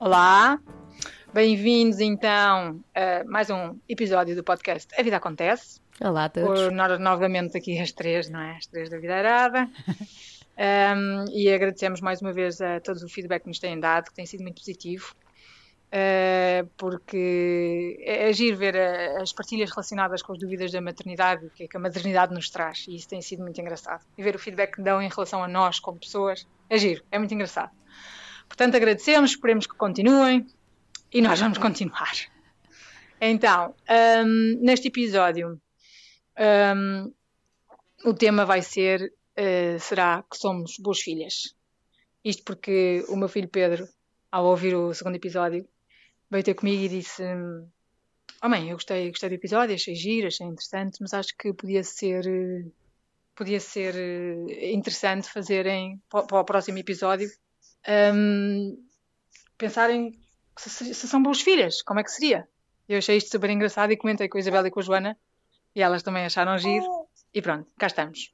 Olá, bem-vindos então a mais um episódio do podcast A Vida Acontece. Olá a todos. Por, novamente aqui as três, não é? As três da Vida Arada. um, e agradecemos mais uma vez a todos o feedback que nos têm dado, que tem sido muito positivo. Uh, porque é agir ver a, as partilhas relacionadas com as dúvidas da maternidade, o que é que a maternidade nos traz, e isso tem sido muito engraçado. E ver o feedback que dão em relação a nós como pessoas, agir, é muito engraçado. Portanto, agradecemos, esperemos que continuem e nós vamos continuar. Então, um, neste episódio, um, o tema vai ser: uh, será que somos boas filhas? Isto porque o meu filho Pedro, ao ouvir o segundo episódio, veio ter comigo e disse: Oh mãe, eu gostei, gostei do episódio, achei giro, achei interessante, mas acho que podia ser. Podia ser eh, interessante fazerem para, para o próximo episódio um, pensarem se, se, são boas filhas, como é que seria? Eu achei isto super engraçado e comentei com a Isabela e com a Joana e elas também acharam giro e pronto, cá estamos.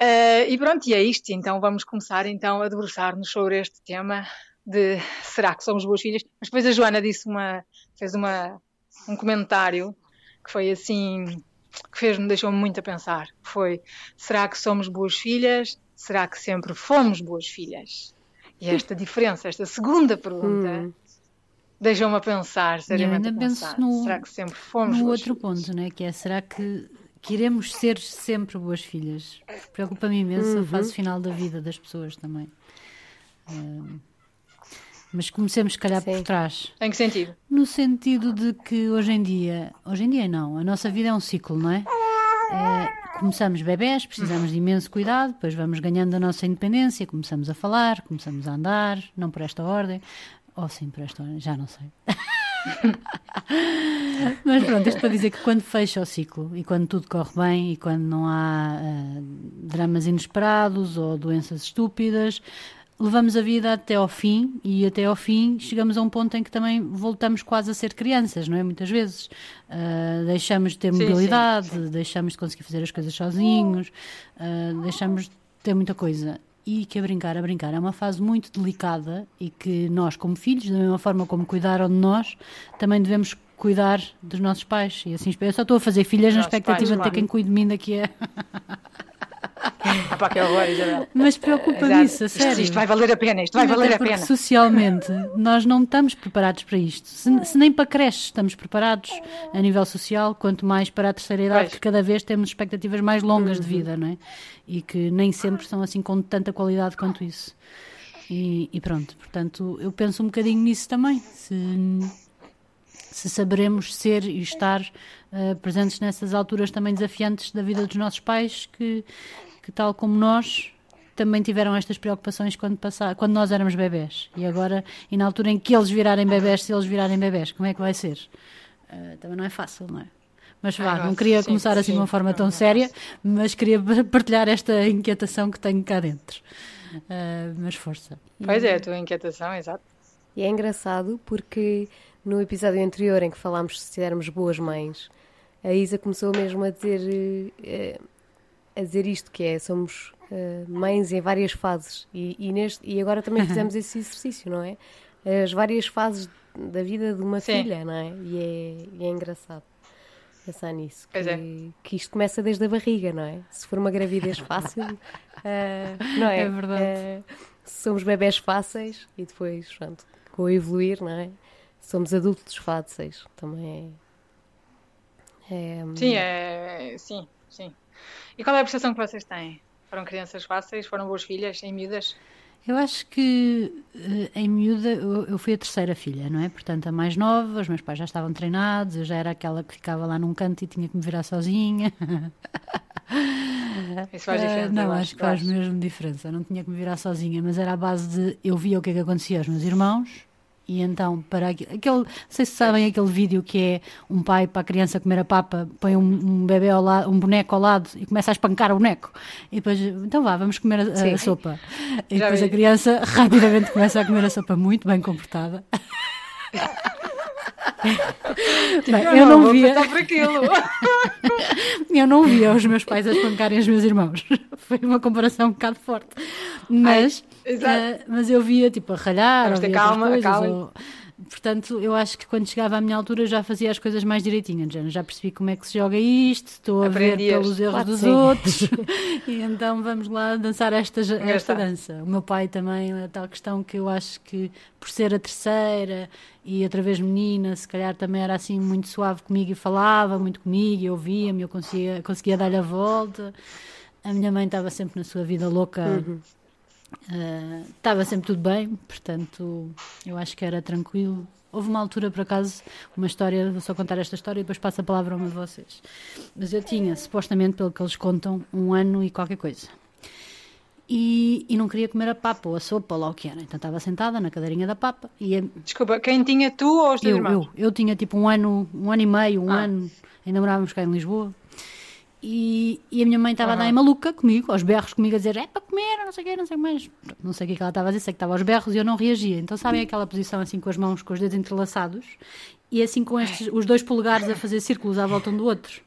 Uh, e pronto, e é isto. Então vamos começar então a debruçar-nos sobre este tema de será que somos boas filhas? Mas depois a Joana disse uma, fez uma, um comentário que foi assim, que fez-me, deixou-me muito a pensar. Foi, será que somos boas filhas? Será que sempre fomos boas filhas? E esta diferença, esta segunda pergunta, hum. deixou-me a pensar, seriamente a pensar. Penso no, será que sempre fomos no boas outro filhas? ponto, né? que é, será que queremos ser sempre boas filhas? Preocupa-me imenso uhum. a fase final da vida das pessoas também. Uh, mas comecemos, se calhar, Sim. por trás. Em que sentido? No sentido de que hoje em dia, hoje em dia não, a nossa vida é um ciclo, não é? é começamos bebés, precisamos de imenso cuidado, depois vamos ganhando a nossa independência, começamos a falar, começamos a andar, não por esta ordem, ou sim por esta ordem, já não sei. Mas pronto, isto para dizer que quando fecha o ciclo e quando tudo corre bem e quando não há uh, dramas inesperados ou doenças estúpidas, levamos a vida até ao fim e até ao fim chegamos a um ponto em que também voltamos quase a ser crianças, não é? Muitas vezes uh, deixamos de ter mobilidade, sim, sim. deixamos de conseguir fazer as coisas sozinhos, uh, deixamos de ter muita coisa. E que a brincar, a brincar é uma fase muito delicada e que nós, como filhos, da mesma forma como cuidaram de nós, também devemos cuidar dos nossos pais. E assim, eu só estou a fazer filhas na expectativa pais, de ter quem cuide de mim daqui a. Epá, que horror, Isabel. Mas preocupa-me isso, a sério. Isto vai valer a pena, isto vai valer a pena. socialmente nós não estamos preparados para isto. Se, se, nem para creches estamos preparados a nível social, quanto mais para a terceira idade, pois. que cada vez temos expectativas mais longas de vida, não é? E que nem sempre são assim com tanta qualidade quanto isso. E, e pronto, portanto, eu penso um bocadinho nisso também. Se, se saberemos ser e estar uh, presentes nessas alturas também desafiantes da vida dos nossos pais, que que, tal como nós, também tiveram estas preocupações quando, passar, quando nós éramos bebés. E agora, e na altura em que eles virarem bebés, se eles virarem bebés, como é que vai ser? Uh, também não é fácil, não é? Mas vá, não queria sim, começar assim de uma forma tão séria, mas queria partilhar esta inquietação que tenho cá dentro. Uh, mas força. Pois é, a tua inquietação, exato. E é engraçado porque no episódio anterior em que falámos se éramos boas mães, a Isa começou mesmo a dizer. Uh, a dizer isto, que é, somos uh, mães em várias fases e, e, neste, e agora também fizemos esse exercício, não é? As várias fases da vida de uma Sim. filha, não é? E, é? e é engraçado pensar nisso. Que, é. que, isto começa desde a barriga, não é? Se for uma gravidez fácil, uh, não é? É verdade. Uh, somos bebés fáceis e depois, pronto, com o evoluir, não é? Somos adultos fáceis, também é. é sim, é, sim, sim. E qual é a percepção que vocês têm? Foram crianças fáceis? Foram boas filhas, em miúdas? Eu acho que eh, em miúda eu fui a terceira filha, não é? Portanto, a mais nova, os meus pais já estavam treinados, eu já era aquela que ficava lá num canto e tinha que me virar sozinha. Isso faz diferença. não, acho que faz mesmo diferença. Eu não tinha que me virar sozinha, mas era a base de eu via o que é que acontecia aos meus irmãos e então, para aquele, não sei se sabem aquele vídeo que é um pai para a criança comer a papa, põe um, um bebê ao lado, um boneco ao lado e começa a espancar o boneco. E depois, então vá, vamos comer a, a sopa. E Já depois vi. a criança rapidamente começa a comer a sopa muito bem comportada. Bem, eu, eu, não, não via. eu não via os meus pais a espancarem os meus irmãos. Foi uma comparação um bocado forte. Mas, Ai, uh, mas eu via tipo a ralhar, ou calma, calma. Ou Portanto, eu acho que quando chegava à minha altura já fazia as coisas mais direitinhas. Já, já percebi como é que se joga isto, estou a ver pelos erros claro, dos sim. outros. e então vamos lá dançar esta, esta dança. O meu pai também, a tal questão que eu acho que por ser a terceira e outra vez menina, se calhar também era assim muito suave comigo e falava muito comigo e ouvia-me, eu conseguia, conseguia dar-lhe a volta. A minha mãe estava sempre na sua vida louca. Uhum estava uh, sempre tudo bem, portanto eu acho que era tranquilo. Houve uma altura, por acaso, uma história, vou só contar esta história e depois passo a palavra a uma de vocês. Mas eu tinha, supostamente, pelo que eles contam, um ano e qualquer coisa. E, e não queria comer a papa ou a sopa ou lá o que era. Então estava sentada na cadeirinha da papa e... Desculpa, quem tinha tu ou os teus eu, irmãos? Eu, eu tinha tipo um ano, um ano e meio, um ah. ano, ainda morávamos cá em Lisboa. E, e, a minha mãe estava uhum. a dar em maluca comigo, aos berros comigo, a dizer é para comer, não sei o quê, não sei mais. Não sei o que, é que ela estava a dizer, sei que estava aos berros e eu não reagia. Então, sabem aquela posição assim com as mãos, com os dedos entrelaçados e assim com estes, os dois polegares a fazer círculos à volta um do outro?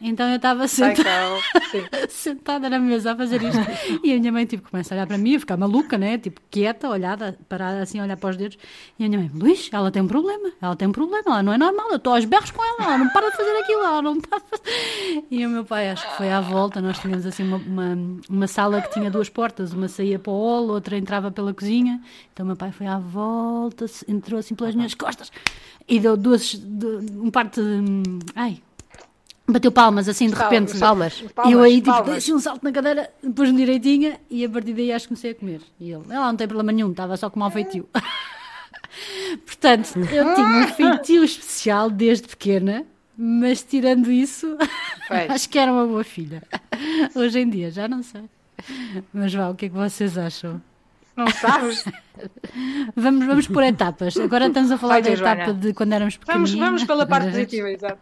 Então eu estava sentada, sentada na mesa a fazer isto. E a minha mãe tipo, começa a olhar para mim, a ficar maluca, né? Tipo, quieta, olhada, parada assim, a olhar para os dedos. E a minha mãe, Luís, ela tem um problema, ela tem um problema, ela não é normal, eu estou aos berros com ela, ela não para de fazer aquilo, ela não está a fazer. E o meu pai, acho que foi à volta, nós tínhamos assim uma, uma, uma sala que tinha duas portas, uma saía para o hall, outra entrava pela cozinha. Então o meu pai foi à volta, entrou assim pelas minhas costas e deu duas, um parte. Ai, Bateu palmas assim de repente. Palmas. palmas. E eu aí tipo, deixei um salto na cadeira, pus-me direitinha e a partir daí acho que comecei a comer. E ele, ela não tem problema nenhum, estava só com mau feitio. Portanto, eu tinha um feitio especial desde pequena, mas tirando isso, acho que era uma boa filha. Hoje em dia, já não sei. Mas vá, o que é que vocês acham? Não sabes? vamos, vamos por etapas. Agora estamos a falar da etapa Joana. de quando éramos pequenos. Vamos, vamos pela parte positiva, exato.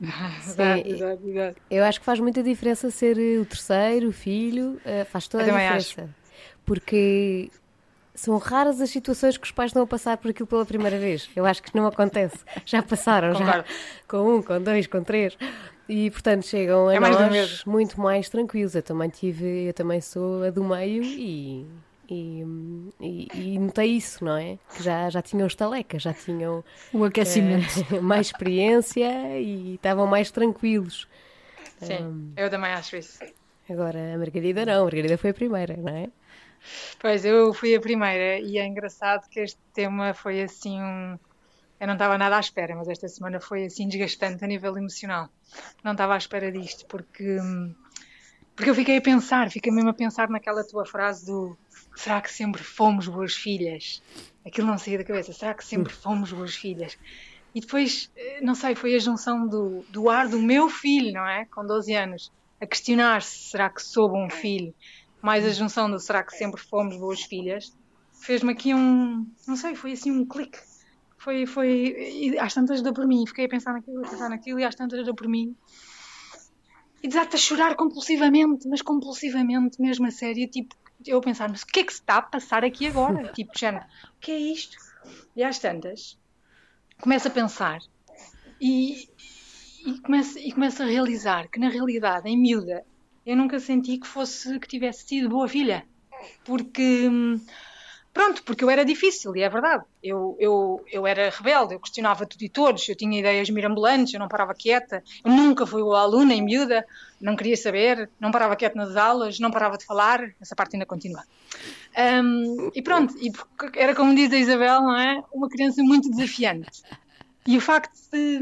Sim, exato, exato. Eu acho que faz muita diferença ser o terceiro, o filho, uh, faz toda a diferença. Acho. Porque são raras as situações que os pais estão a passar por aquilo pela primeira vez. Eu acho que não acontece. Já passaram, já com um, com dois, com três. E portanto chegam a é nós muito mais tranquilos. Eu também tive, eu também sou a do meio e e, e, e, notei isso, não é? Que já, já tinham estalecas, já tinham o aquecimento, uh, mais experiência e estavam mais tranquilos. Sim, um, eu também acho isso. Agora a Margarida não, a Margarida foi a primeira, não é? Pois, eu fui a primeira e é engraçado que este tema foi assim um. Eu não estava nada à espera, mas esta semana foi assim desgastante a nível emocional. Não estava à espera disto, porque, porque eu fiquei a pensar, fiquei mesmo a pensar naquela tua frase do será que sempre fomos boas filhas? Aquilo não saía da cabeça, será que sempre fomos boas filhas? E depois, eh, não sei, foi a junção do, do ar do meu filho, não é? Com 12 anos, a questionar-se, será que sou bom filho? Mais a junção do será que sempre fomos boas filhas? Fez-me aqui um, não sei, foi assim um clique. Foi, foi, e às tantas deu por mim, fiquei a pensar naquilo, a pensar naquilo, e às tantas deu por mim. E desato a chorar compulsivamente, mas compulsivamente, mesmo a sério, tipo, eu pensar, mas o que é que se está a passar aqui agora? tipo, género, o que é isto? E às tantas, começo a pensar e, e, começo, e começo a realizar que na realidade, em miúda, eu nunca senti que fosse, que tivesse sido boa filha. Porque hum, Pronto, porque eu era difícil, e é verdade. Eu, eu, eu era rebelde, eu questionava tudo e todos, eu tinha ideias mirambulantes, eu não parava quieta, eu nunca fui boa aluna em miúda, não queria saber, não parava quieta nas aulas, não parava de falar, essa parte ainda continua. Um, e pronto, e era como diz a Isabel, não é? Uma criança muito desafiante. E o facto de.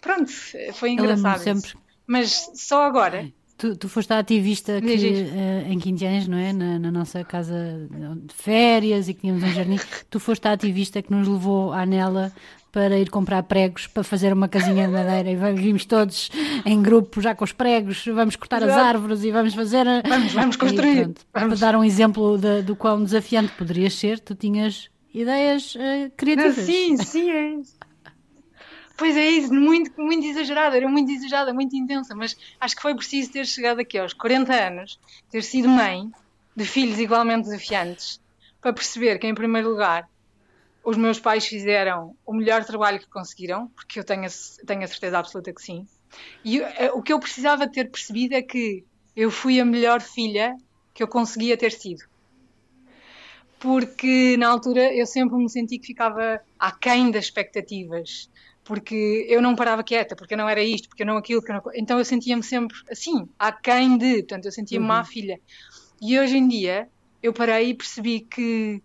Pronto, foi engraçado. Sempre. Mas só agora Tu, tu foste a ativista que, uh, em 15 anos, não é? Na, na, nossa casa de férias e que tínhamos um jardim. Tu foste a ativista que nos levou à Nela para ir comprar pregos para fazer uma casinha de madeira e vimos todos em grupo já com os pregos, vamos cortar Exato. as árvores e vamos fazer. Vamos, vamos construir. Pronto, vamos. Para dar um exemplo de, do quão desafiante poderias ser, tu tinhas ideias uh, criativas. sim, sim, é isso. Pois é isso, muito, muito exagerada, era muito exagerada, muito intensa, mas acho que foi preciso ter chegado aqui aos 40 anos, ter sido mãe de filhos igualmente desafiantes, para perceber que, em primeiro lugar, os meus pais fizeram o melhor trabalho que conseguiram, porque eu tenho a, tenho a certeza absoluta que sim. E uh, o que eu precisava ter percebido é que eu fui a melhor filha que eu conseguia ter sido. Porque na altura eu sempre me senti que ficava aquém das expectativas, porque eu não parava quieta, porque eu não era isto, porque eu não aquilo, eu não... então eu sentia-me sempre assim, aquém de, portanto eu sentia-me uhum. má filha. E hoje em dia eu parei e percebi que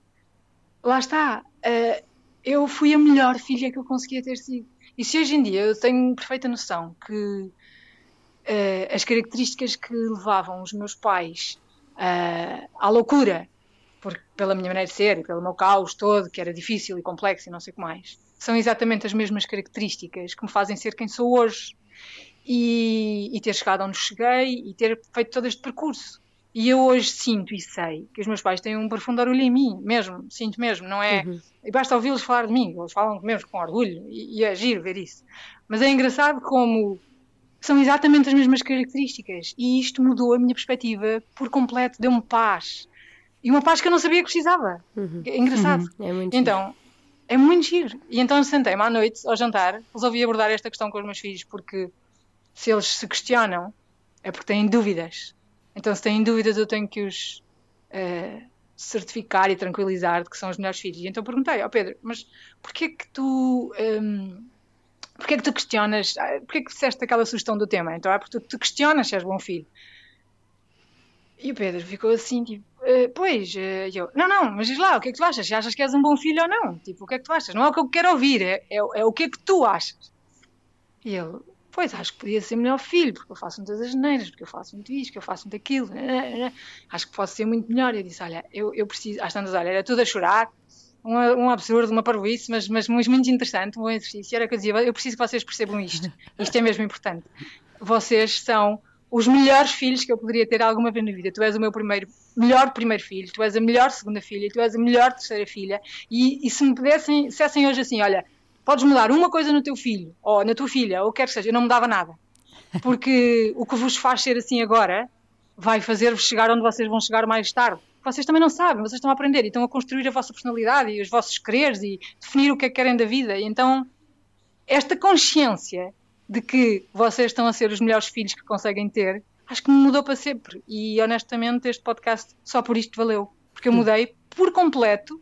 lá está, uh, eu fui a melhor filha que eu conseguia ter sido. E se hoje em dia eu tenho perfeita noção que uh, as características que levavam os meus pais uh, à loucura, porque, pela minha maneira de ser e pelo meu caos todo, que era difícil e complexo e não sei o que mais, são exatamente as mesmas características que me fazem ser quem sou hoje. E, e ter chegado onde cheguei e ter feito todo este percurso. E eu hoje sinto e sei que os meus pais têm um profundo orgulho em mim, mesmo, sinto mesmo, não é? Uhum. E basta ouvi-los falar de mim, eles falam mesmo com orgulho e, e é giro ver isso. Mas é engraçado como são exatamente as mesmas características e isto mudou a minha perspectiva por completo, deu-me paz. E uma paz que eu não sabia que precisava. Uhum. É engraçado. Uhum. É muito então. É muito giro. E então sentei-me à noite, ao jantar, resolvi abordar esta questão com os meus filhos, porque se eles se questionam, é porque têm dúvidas então, se têm dúvidas, eu tenho que os uh, certificar e tranquilizar de que são os melhores filhos. E então perguntei ao oh Pedro, mas porquê que tu. Um, ehm, porquê que tu questionas? Ah, porquê que fizeste aquela sugestão do tema? Então é porque tu, tu questionas se és bom filho. E o Pedro ficou assim, tipo, uh, pois, uh, eu, não, não, mas diz lá, o que é que tu achas? Se achas que és um bom filho ou não? Tipo, o que é que tu achas? Não é o que eu quero ouvir, é, é, é o que é que tu achas. E ele, Pois, acho que podia ser melhor filho, porque eu faço muitas asneiras, porque eu faço muito isto, porque eu faço muito aquilo. Né, né, né. Acho que posso ser muito melhor. Eu disse, olha, eu, eu preciso... Às tantas, olha, era tudo a chorar, um, um absurdo, uma parvoíce, mas, mas muito interessante, um bom exercício. Era que eu dizia, eu preciso que vocês percebam isto. Isto é mesmo importante. Vocês são os melhores filhos que eu poderia ter alguma vez na vida. Tu és o meu primeiro, melhor primeiro filho, tu és a melhor segunda filha, tu és a melhor terceira filha. E, e se me pudessem, dissessem hoje assim, olha, podes mudar uma coisa no teu filho, ou na tua filha, ou quer que seja, eu não mudava nada. Porque o que vos faz ser assim agora vai fazer-vos chegar onde vocês vão chegar mais tarde. Vocês também não sabem, vocês estão a aprender e estão a construir a vossa personalidade e os vossos quereres e definir o que é que querem da vida. E então, esta consciência de que vocês estão a ser os melhores filhos que conseguem ter, acho que me mudou para sempre. E honestamente, este podcast só por isto valeu. Porque eu mudei por completo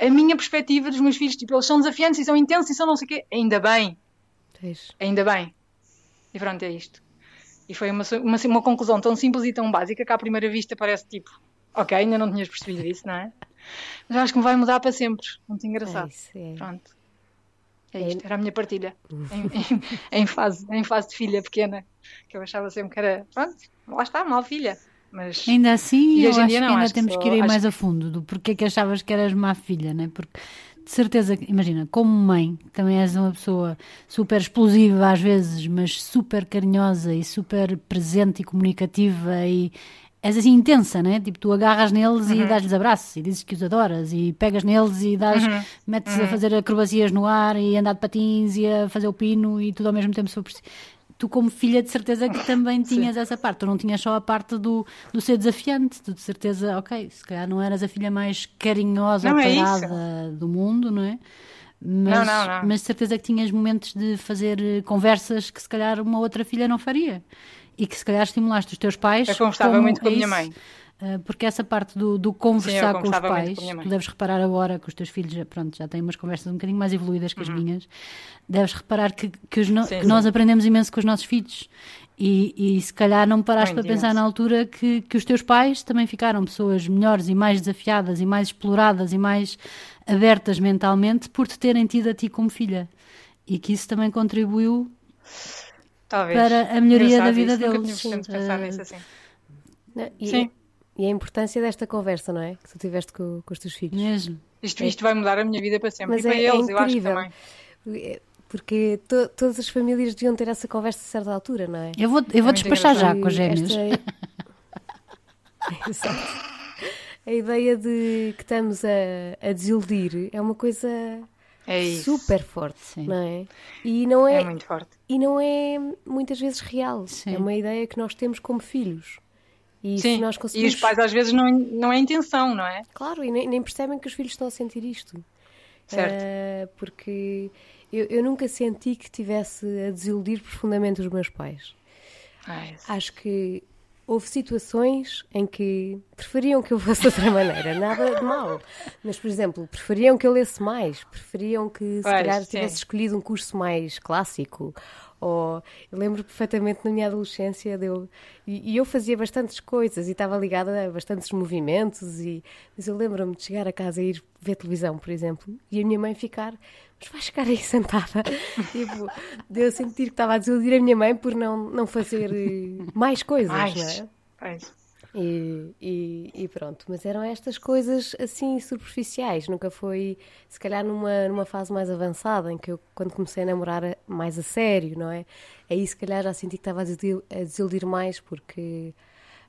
a minha perspectiva dos meus filhos, tipo, eles são desafiantes e são intensos e são não sei o quê, ainda bem. Ainda bem. E pronto, é isto. E foi uma, uma, uma, conclusão tão simples e tão básica que à primeira vista parece tipo, ok, ainda não tinhas percebido isso, não é? Mas acho que me vai mudar para sempre. Muito engraçado. É isso, é. Pronto. É, é isto, era a minha partilha. em, em, em, fase, em fase de filha pequena, que eu achava sempre que era, pronto, lá está, mal filha. Mas... Ainda assim, eu acho que ainda acho temos que, que ir mais a fundo do porquê que achavas que eras má filha, né? Porque de certeza, imagina, como mãe, também és uma pessoa super explosiva às vezes, mas super carinhosa e super presente e comunicativa e és assim intensa, né? Tipo, tu agarras neles uhum. e dás-lhes abraços e dizes que os adoras e pegas neles e dás, uhum. metes uhum. a fazer acrobacias no ar e andar de patins e a fazer o pino e tudo ao mesmo tempo sobre tu como filha de certeza que também tinhas essa parte, tu não tinhas só a parte do, do ser desafiante, tu de certeza, ok, se calhar não eras a filha mais carinhosa ou é do mundo, não é? Mas, não, não, não. mas de certeza que tinhas momentos de fazer eh, conversas que se calhar uma outra filha não faria e que se calhar estimulaste os teus pais. Eu conversava muito com a minha mãe. Eh, porque essa parte do, do conversar Sim, com os pais, tu deves reparar agora que os teus filhos pronto, já têm umas conversas um bocadinho mais evoluídas que as uhum. minhas, deves reparar que, que, no, sim, que sim. nós aprendemos imenso com os nossos filhos. E, e se calhar não paraste para pensar na altura que, que os teus pais também ficaram pessoas melhores e mais desafiadas e mais exploradas e mais abertas mentalmente por te terem tido a ti como filha. E que isso também contribuiu Talvez. para a melhoria da vida isso, deles. Nunca pensar uh, nisso assim. Não, e, Sim. E a importância desta conversa, não é? Que tu tiveste com, com os teus filhos. Mesmo. Isto, isto vai mudar a minha vida para sempre. Mas e é, para é, eles, é eu acho que também. É, porque to, todas as famílias deviam ter essa conversa a certa altura, não é? Eu vou, eu vou é despachar já com os gêmeos. Esta... Exato. A ideia de que estamos a, a desiludir é uma coisa é super forte, Sim. não é? E não é, é muito forte. E não é muitas vezes real. Sim. É uma ideia que nós temos como filhos. E Sim, nós conseguimos... e os pais às vezes não, não é intenção, não é? Claro, e nem, nem, percebem que os filhos estão a sentir isto. Certo. Uh, porque eu, eu, nunca senti que tivesse a desiludir profundamente os meus pais. Ah, Acho que houve situações em que preferiam que eu fosse de outra maneira, nada de mal. Mas, por exemplo, preferiam que eu lesse mais, preferiam que se pois, calhar tivesse escolhido um curso mais clássico ou eu lembro perfeitamente na minha adolescência de eu, e, e, eu fazia bastantes coisas e estava ligada a bastantes movimentos e mas eu lembro-me de chegar a casa e ir ver televisão, por exemplo, e a minha mãe ficar, mas vais ficar aí sentada. tipo, de eu sentir que estava a desiludir a minha mãe por não, não fazer eh, mais coisas, mais. não é? Mais. E, e, e, pronto, mas eram estas coisas assim superficiais, nunca foi, se calhar numa, numa fase mais avançada, em que eu, quando comecei a namorar mais a sério, não é? Aí se calhar já senti que estava a desiludir, mais, porque,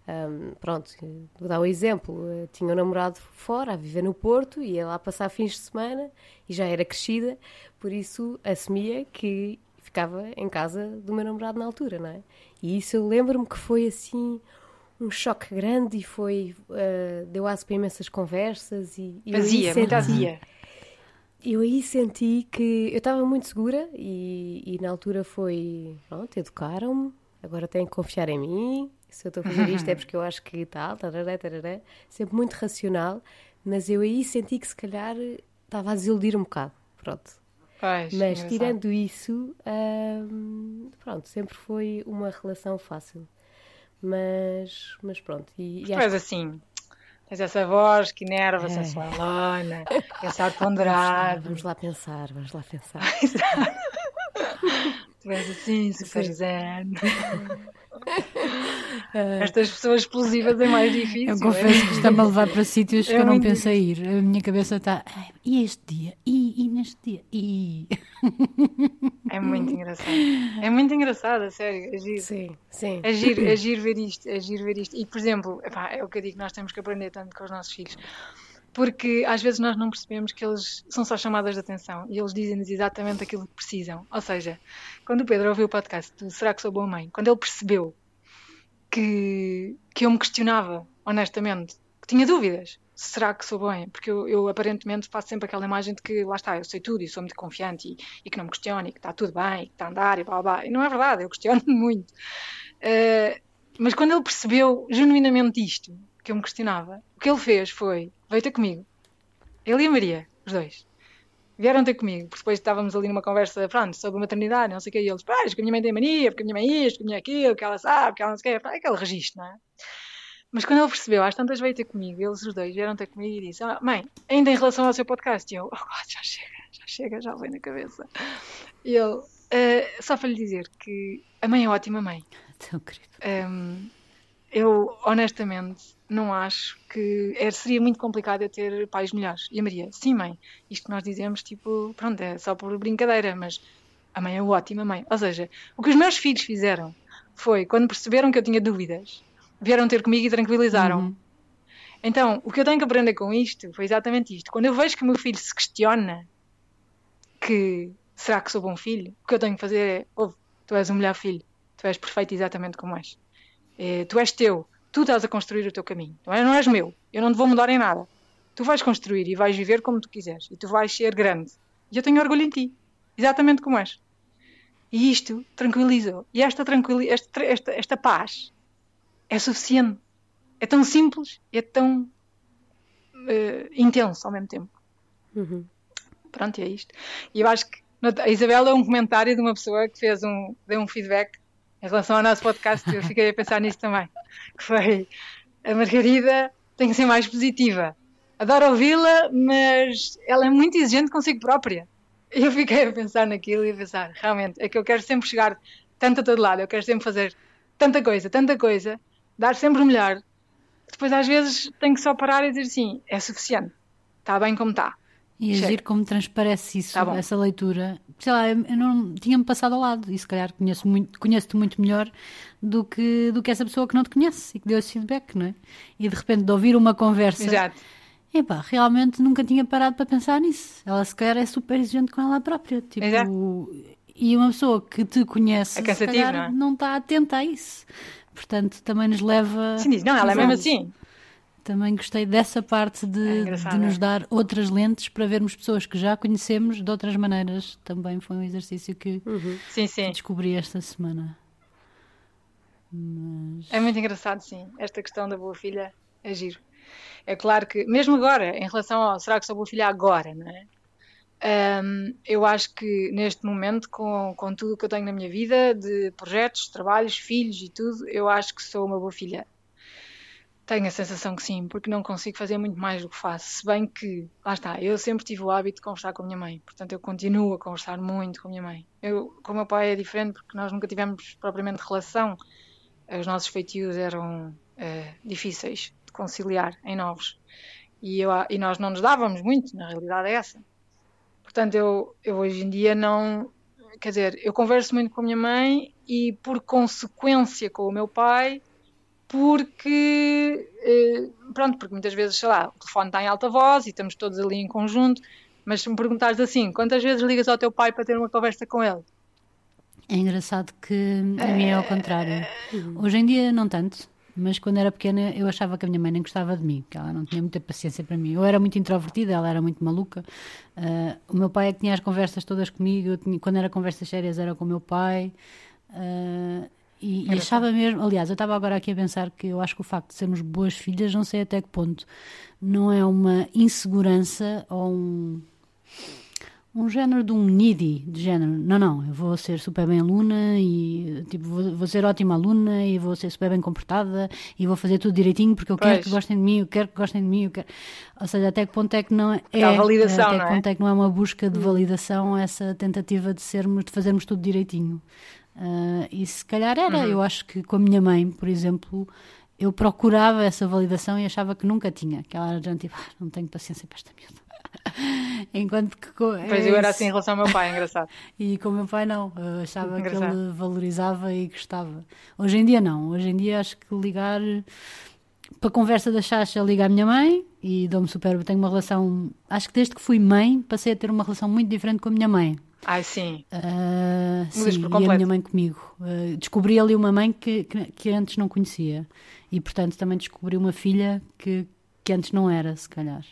um, pronto, vou dar um exemplo, eu tinha um namorado fora, a viver no Porto, ia lá passar fins de semana e já era crescida, por isso assumia que ficava em casa do meu namorado na altura, não é? E isso eu lembro-me que foi assim um choque grande e foi uh, deu aso para imensas conversas e, e vazia, muito vazia. Eu aí senti que eu estava muito segura e, e, na altura foi pronto, educaram-me, agora têm que confiar em mim. Se eu estou a fazer isto é porque eu acho que tal, tarará, tarará. sempre muito racional, mas eu aí senti que se calhar estava a desiludir um bocado. Pronto. Pois, mas tirando isso, pronto, sempre foi uma relação fácil. Mas, mas pronto. E, e tu és assim, tens essa voz que enerva, é. sensualona, pensar ponderado. Vamos lá pensar, vamos lá pensar. tu és assim, super zen. Estas pessoas explosivas é mais difícil. Eu confesso que está-me a levar para sítios é que eu não pensei ir. A minha cabeça está. E este dia? E, e neste dia? E. É muito engraçado. É muito engraçado, a sério. É giro. Sim, sim. É giro, é giro ver isto. É giro ver isto. E, por exemplo, epá, é o que eu digo, nós temos que aprender tanto com os nossos filhos. Porque às vezes nós não percebemos que eles são só chamadas de atenção e eles dizem-nos exatamente aquilo que precisam. Ou seja, quando o Pedro ouviu o podcast do Será que sou boa mãe? Quando ele percebeu que, que eu me questionava, honestamente, que tinha dúvidas. Será que sou bem? Porque eu, eu, aparentemente faço sempre aquela imagem de que lá está, eu sei tudo e sou muito confiante e, e que não me questiono e que está tudo bem, e que está a andar e blá blá. E não é verdade, eu questiono muito. Uh, mas quando ele percebeu genuinamente isto, que eu me questionava, o que ele fez foi: veio ter comigo. Ele e a Maria, os dois vieram ter comigo, porque depois estávamos ali numa conversa, pronto, sobre maternidade, não sei o que, e eles, pá, que a minha mãe tem mania, porque a minha mãe é isto, porque a minha é aquilo, que ela sabe, que ela não sei o que, aquele registro, não é? Mas quando ele percebeu, às tantas veio ter comigo, eles os dois vieram ter comigo e disse, ah, mãe, ainda em relação ao seu podcast, e eu, oh God, já chega, já chega, já vem na cabeça. E ele, uh, só para lhe dizer que a mãe é ótima mãe. Tão querido. Um, eu, honestamente, não acho que é, seria muito complicado eu ter pais melhores. E a Maria, sim, mãe, isto que nós dizemos, tipo, pronto, é só por brincadeira, mas a mãe é ótima mãe. Ou seja, o que os meus filhos fizeram foi, quando perceberam que eu tinha dúvidas, vieram ter comigo e tranquilizaram. Uhum. Então, o que eu tenho que aprender com isto foi exatamente isto. Quando eu vejo que o meu filho se questiona que será que sou bom filho, o que eu tenho que fazer é, ouve, tu és o melhor filho, tu és perfeito exatamente como és. É, tu és teu, tu estás a construir o teu caminho, não, é? não és meu, eu não te vou mudar em nada. Tu vais construir e vais viver como tu quiseres e tu vais ser grande. E eu tenho orgulho em ti, exatamente como és. E isto tranquiliza. E esta, tranquili esta, esta, esta paz é suficiente. É tão simples, é tão uh, intenso ao mesmo tempo. Uhum. Pronto, é isto. E eu acho que a Isabela é um comentário de uma pessoa que fez um, deu um feedback em relação ao nosso podcast, eu fiquei a pensar nisso também. Que foi a Margarida tem que ser mais positiva. Adoro ouvi-la, mas ela é muito exigente consigo própria. Eu fiquei a pensar naquilo e a pensar, realmente, é que eu quero sempre chegar tanto a todo lado, eu quero sempre fazer tanta coisa, tanta coisa, dar sempre o melhor. Depois, às vezes, tenho que só parar e dizer assim: é suficiente, está bem como está. E agir como transparece isso, tá essa leitura. Sei lá, eu não tinha-me passado ao lado e se calhar conheço-te muito, conheço muito melhor do que, do que essa pessoa que não te conhece e que deu esse feedback, não é? E de repente de ouvir uma conversa. Exato. Epá, realmente nunca tinha parado para pensar nisso. Ela se calhar é super exigente com ela própria. Tipo, Exato. E uma pessoa que te conhece é cansativo, se calhar, não, é? não está atenta a isso. Portanto, também nos leva. Sim, diz, não, ela é mesmo assim também gostei dessa parte de, é de nos é? dar outras lentes para vermos pessoas que já conhecemos de outras maneiras. Também foi um exercício que, uhum. sim, sim. descobri esta semana. Mas... É muito engraçado, sim. Esta questão da boa filha é giro. É claro que, mesmo agora, em relação ao será que sou boa filha agora, não é? Um, eu acho que neste momento, com, com tudo que eu tenho na minha vida, de projetos, trabalhos, filhos e tudo, eu acho que sou uma boa filha. Tenho a sensação que sim, porque não consigo fazer muito mais do que faço. Se bem que, lá está, eu sempre tive o hábito de conversar com a minha mãe, portanto eu continuo a conversar muito com a minha mãe. Eu, com o meu pai é diferente porque nós nunca tivemos propriamente relação, os nossos feitios eram uh, difíceis de conciliar em novos. E, eu, e nós não nos dávamos muito, na realidade é essa. Portanto, eu, eu hoje em dia não. Quer dizer, eu converso muito com a minha mãe e, por consequência, com o meu pai, porque. Eh, pronto, porque muitas vezes, sei lá, o telefone está em alta voz e estamos todos ali em conjunto. Mas se me perguntares assim, quantas vezes ligas ao teu pai para ter uma conversa com ele? É engraçado que a mim é ao contrário. Hoje em dia, não tanto. Mas quando era pequena eu achava que a minha mãe nem gostava de mim, que ela não tinha muita paciência para mim. Eu era muito introvertida, ela era muito maluca. Uh, o meu pai é que tinha as conversas todas comigo, tinha, quando era conversas sérias era com o meu pai. Uh, e, e achava mesmo, aliás, eu estava agora aqui a pensar que eu acho que o facto de sermos boas filhas, não sei até que ponto, não é uma insegurança ou um um género de um needy, de género, não, não, eu vou ser super bem aluna e tipo, vou, vou ser ótima aluna e vou ser super bem comportada e vou fazer tudo direitinho porque eu pois. quero que gostem de mim, eu quero que gostem de mim, eu quero... ou seja, até que ponto é que não é, é validação, até que ponto é? é? que não é uma busca de hum. validação essa tentativa de sermos, de fazermos tudo direitinho. Uh, e se calhar era, uhum. eu acho que com a minha mãe, por exemplo, eu procurava essa validação e achava que nunca tinha, que ela era tipo, ah, não tenho paciência para esta miúda. Enquanto que. Pois eu era assim em relação ao meu pai, engraçado. e com o meu pai não, eu achava engraçado. que ele valorizava e gostava. Hoje em dia não, hoje em dia acho que ligar para a conversa da Chacha liga à minha mãe e dou-me super. Tenho uma relação. Acho que desde que fui mãe passei a ter uma relação muito diferente com a minha mãe. Ai, sim. Uh, sim, e a minha mãe comigo. Uh, descobri ali uma mãe que, que, que, antes não conhecia. E, portanto, também descobri uma filha que, que antes não era, se calhar.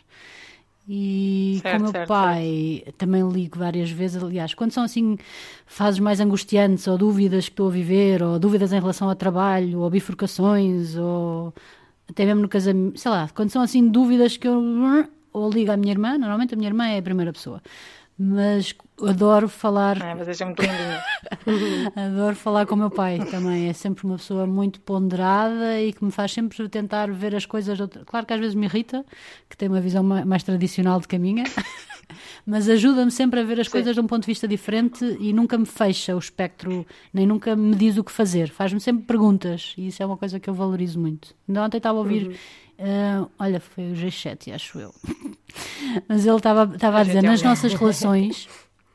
E certo, com o meu certo, pai certo. também ligo várias vezes. Aliás, quando são assim fases mais angustiantes, ou dúvidas que estou a viver, ou dúvidas em relação ao trabalho, ou bifurcações, ou até mesmo no casamento, sei lá, quando são assim dúvidas que eu ou ligo à minha irmã, normalmente a minha irmã é a primeira pessoa mas adoro falar. Ah, mas é muito lindinho. adoro falar com o meu pai também. É sempre uma pessoa muito ponderada e que me faz sempre tentar ver as coisas. Outra... Claro que às vezes me irrita, que tem uma visão mais tradicional do que a minha, mas ajuda-me sempre a ver as Sim. coisas de um ponto de vista diferente e nunca me fecha o espectro, nem nunca me diz o que fazer. Faz-me sempre perguntas e isso é uma coisa que eu valorizo muito. Ainda ontem estava a ouvir. Uhum Uh, olha, foi o G7, acho eu. mas ele estava a dizer, nas nossas relações,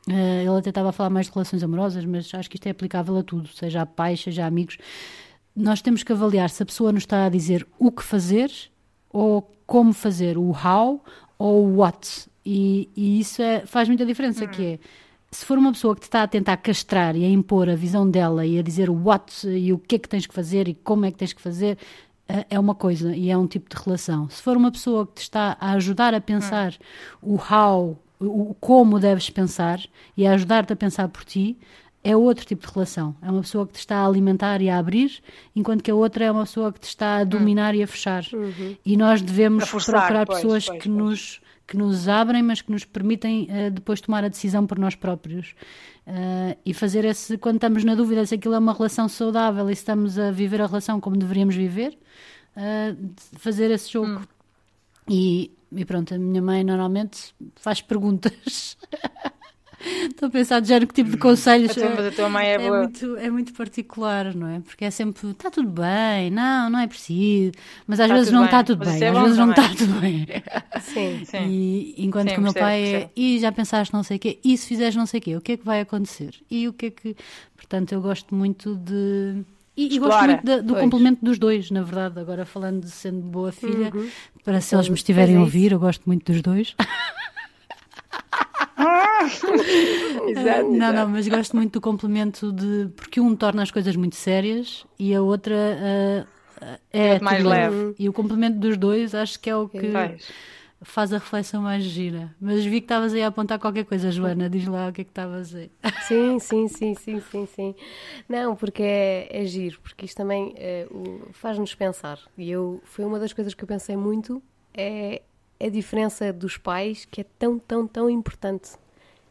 uh, ele até estava a falar mais de relações amorosas, mas acho que isto é aplicável a tudo, seja a pais, seja a amigos. Nós temos que avaliar se a pessoa nos está a dizer o que fazer ou como fazer, o how ou o what. E, e isso é, faz muita diferença, hum. que é se for uma pessoa que te está a tentar castrar e a impor a visão dela e a dizer o what e o que é que tens que fazer e como é que tens que fazer, é, é uma coisa e é um tipo de relação. Se for uma pessoa que te está a ajudar a pensar hum. o how, o como deves pensar e a ajudar-te a pensar por ti, é outro tipo de relação. É uma pessoa que te está a alimentar e a abrir, enquanto que a outra é uma pessoa que te está a hum. dominar hum. e a fechar. Uhum. E nós devemos forçar, procurar pois, pessoas pois, que, pois. Nos, que nos abrem, mas que nos permitem uh, depois tomar a decisão por nós próprios. Uh, e fazer esse, quando estamos na dúvida se aquilo é uma relação saudável e se estamos a viver a relação como deveríamos viver, uh, fazer esse jogo. Hum. E, e pronto, a minha mãe normalmente faz perguntas. Estou a pensar de género que tipo de conselhos. A tua mãe é, é boa. Muito, é muito particular, não é? Porque é sempre, está tudo bem, não, não é preciso. Mas às tá vezes não está tudo bem, é às vezes não está tudo bem. Sim, sim. E enquanto sim, que o meu pai é, e já pensaste não sei o quê, e se fizeres não sei o quê, o que é que vai acontecer? E o que é que. Portanto, eu gosto muito de. E, e gosto muito de, do pois. complemento dos dois, na verdade. Agora falando de sendo boa filha, uhum. para se eles me estiverem a ouvir, eu gosto muito dos dois. exato, não, não, mas gosto muito do complemento de. Porque um torna as coisas muito sérias e a outra é, é mais leve. E o complemento dos dois acho que é o que faz a reflexão mais gira. Mas vi que estavas aí a apontar qualquer coisa, Joana. Diz lá o que é que estavas aí. Sim, sim, sim, sim, sim, sim. Não, porque é, é giro, porque isto também é, faz-nos pensar. E eu foi uma das coisas que eu pensei muito é a diferença dos pais que é tão, tão, tão importante.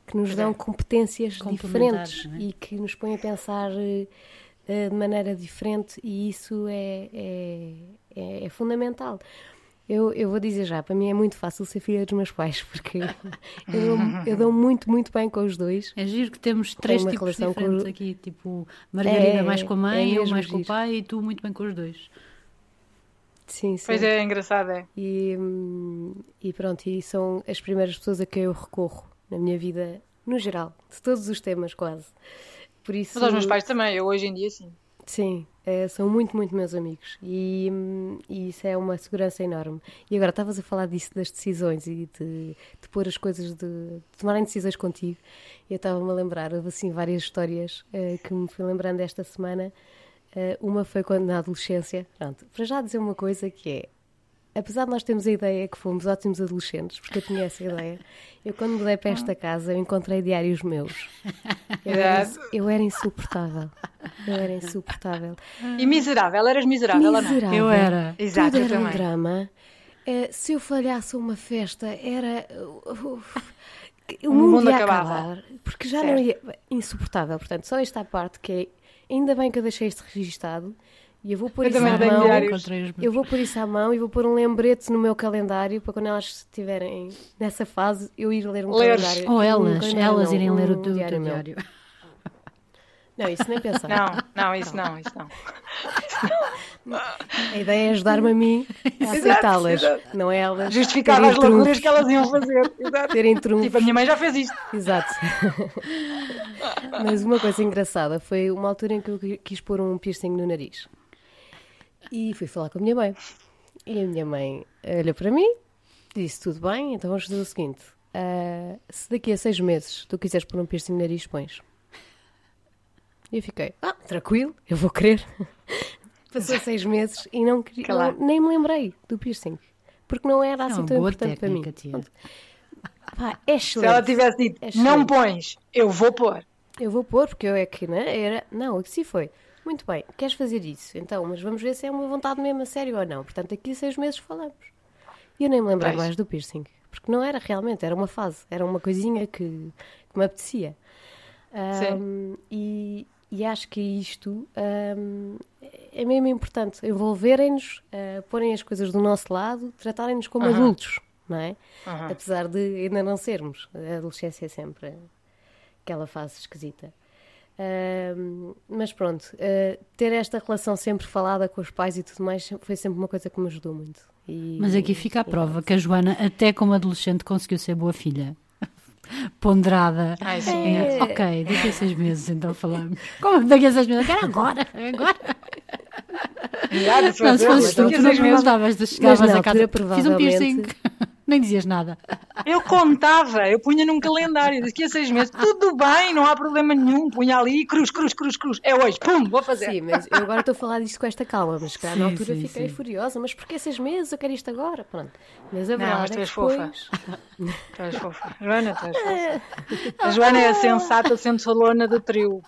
Que nos dão competências diferentes é? e que nos põe a pensar uh, de maneira diferente e isso é, é, é, é fundamental. Eu, eu vou dizer já, para mim é muito fácil ser filha dos meus pais, porque eu dou, eu dou muito, muito bem com os dois. É giro que temos três tipos diferentes com... aqui, tipo, Margarida é, mais com a mãe, é eu mais giro. com o pai e tu muito bem com os dois. Sim, sim. Pois é, é engraçado, é. E, e pronto, e são as primeiras pessoas a quem eu recorro na minha vida, no geral, de todos os temas quase. Por isso... Mas aos meus pais também, eu hoje em dia sim. Sim, é, são muito, muito meus amigos e, e, isso é uma segurança enorme. E agora estavas a falar disso das decisões e de, de pôr as coisas, de, de tomarem decisões contigo. Eu estava-me a lembrar, houve assim várias histórias uh, que me fui lembrando esta semana. Uh, uma foi quando na adolescência, pronto, para já dizer uma coisa que é apesar de nós termos a ideia que fomos ótimos adolescentes, porque eu tinha essa ideia, eu quando mudei para esta casa eu encontrei diários meus. Eu era, eu era insuportável. Eu era insuportável. E miserável, eras miserável, miserável. não? Eu era. Exato, Tudo era um drama. Uh, se eu falhasse uma festa, era. Uh, uh, o, o mundo, mundo ia acabar. Porque já certo. não ia. Insuportável. Portanto, só esta parte que é. Ainda bem que eu deixei isto registado e eu vou pôr eu isso à mão. Eu vou pôr isso à mão e vou pôr um lembrete no meu calendário para quando elas estiverem nessa fase eu ir ler um ler. calendário. Ou elas, um elas não, irem um ler o teu diário. diário. Não, isso nem pensar. Não, não, isso não, isso não. A ideia é ajudar-me a mim a aceitá-las, não é elas. Justificar as loucuras que elas iam fazer. Exato. Terem trunfos. Tipo, a minha mãe já fez isto. Exato. Mas uma coisa engraçada foi uma altura em que eu quis pôr um piercing no nariz. E fui falar com a minha mãe. E a minha mãe olhou para mim, disse: Tudo bem, então vamos fazer o seguinte: uh, se daqui a seis meses tu quiseres pôr um piercing no nariz, pões. E eu fiquei: Ah, tranquilo, eu vou querer. Passou seis meses e não, claro. não, nem me lembrei do piercing. Porque não era assim é tão importante para mim. Pá, é Se ela tivesse dito, é não pões, eu vou pôr. Eu vou pôr, porque eu é que, né? Era... Não, assim foi. Muito bem, queres fazer isso? Então, mas vamos ver se é uma vontade mesmo a sério ou não. Portanto, daqui a seis meses falamos. E eu nem me lembrei mais do piercing, porque não era realmente, era uma fase, era uma coisinha que, que me apetecia. Um, e, e, acho que isto um, é mesmo importante. Envolverem-nos, uh, porem as coisas do nosso lado, tratarem-nos como adultos, não é? Apesar de ainda não sermos. A adolescência é sempre aquela fase esquisita. Uh, mas pronto, uh, ter esta relação sempre falada com os pais e tudo mais foi sempre uma coisa que me ajudou muito. E, mas aqui fica a prova que a Joana, até como adolescente, conseguiu ser boa filha. Ponderada. Ai, sim. É. Ok, daqui a seis meses então falamos. Como daqui a seis meses? Quero agora, agora. não, se fosses tu, tu não perguntavas, chegavas a casa, fiz um piercing. Nem dizias nada. Eu contava, eu punha num calendário, daqui a seis meses, tudo bem, não há problema nenhum, punha ali, cruz, cruz, cruz, cruz, é hoje, pum, vou fazer. Sim, mas eu agora estou a falar disto com esta calma, mas calhar na altura sim, fiquei sim. furiosa, mas porquê seis meses? Eu quero isto agora, pronto. Mas a verdade não, mas tu és é fofa. tu és fofa. Joana, tu és fofa. A Joana é a sensata sensualona do trio.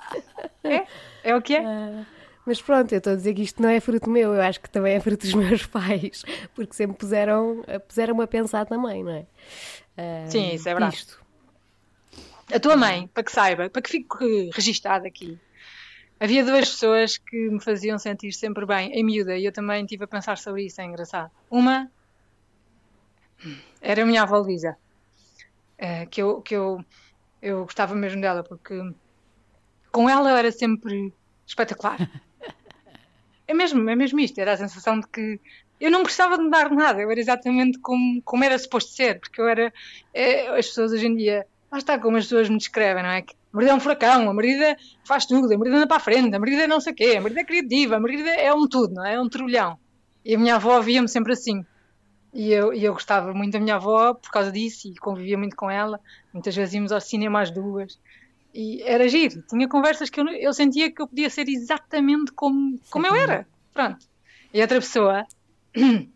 É? É o que é? Mas pronto, eu estou a dizer que isto não é fruto meu, eu acho que também é fruto dos meus pais, porque sempre puseram, puseram-me a pensar também, não é? Uh, Sim, isso é verdade. Isto. A tua mãe, para que saiba, para que fique registada aqui, havia duas pessoas que me faziam sentir sempre bem, em miúda, e eu também estive a pensar sobre isso, é engraçado. Uma era a minha avó Luísa, uh, que, eu, que eu, eu gostava mesmo dela, porque com ela eu era sempre espetacular. É mesmo, é mesmo isto. Era a sensação de que eu não precisava de mudar nada. Eu era exatamente como, como era suposto ser. Porque eu era. É, as pessoas hoje em dia. Lá está como as pessoas me descrevem, não é? Que a Marida é um furacão, a Marida faz tudo, a Marida anda para a frente, a Marida é não sei o quê, a Marida é criativa, a Marida é um tudo, não é? É um trulhão. E a minha avó via-me sempre assim. E eu, e eu gostava muito da minha avó por causa disso e convivia muito com ela. Muitas vezes íamos ao cinema às duas. E era giro. Tinha conversas que eu, eu sentia que eu podia ser exatamente como, como eu era. Pronto. E outra pessoa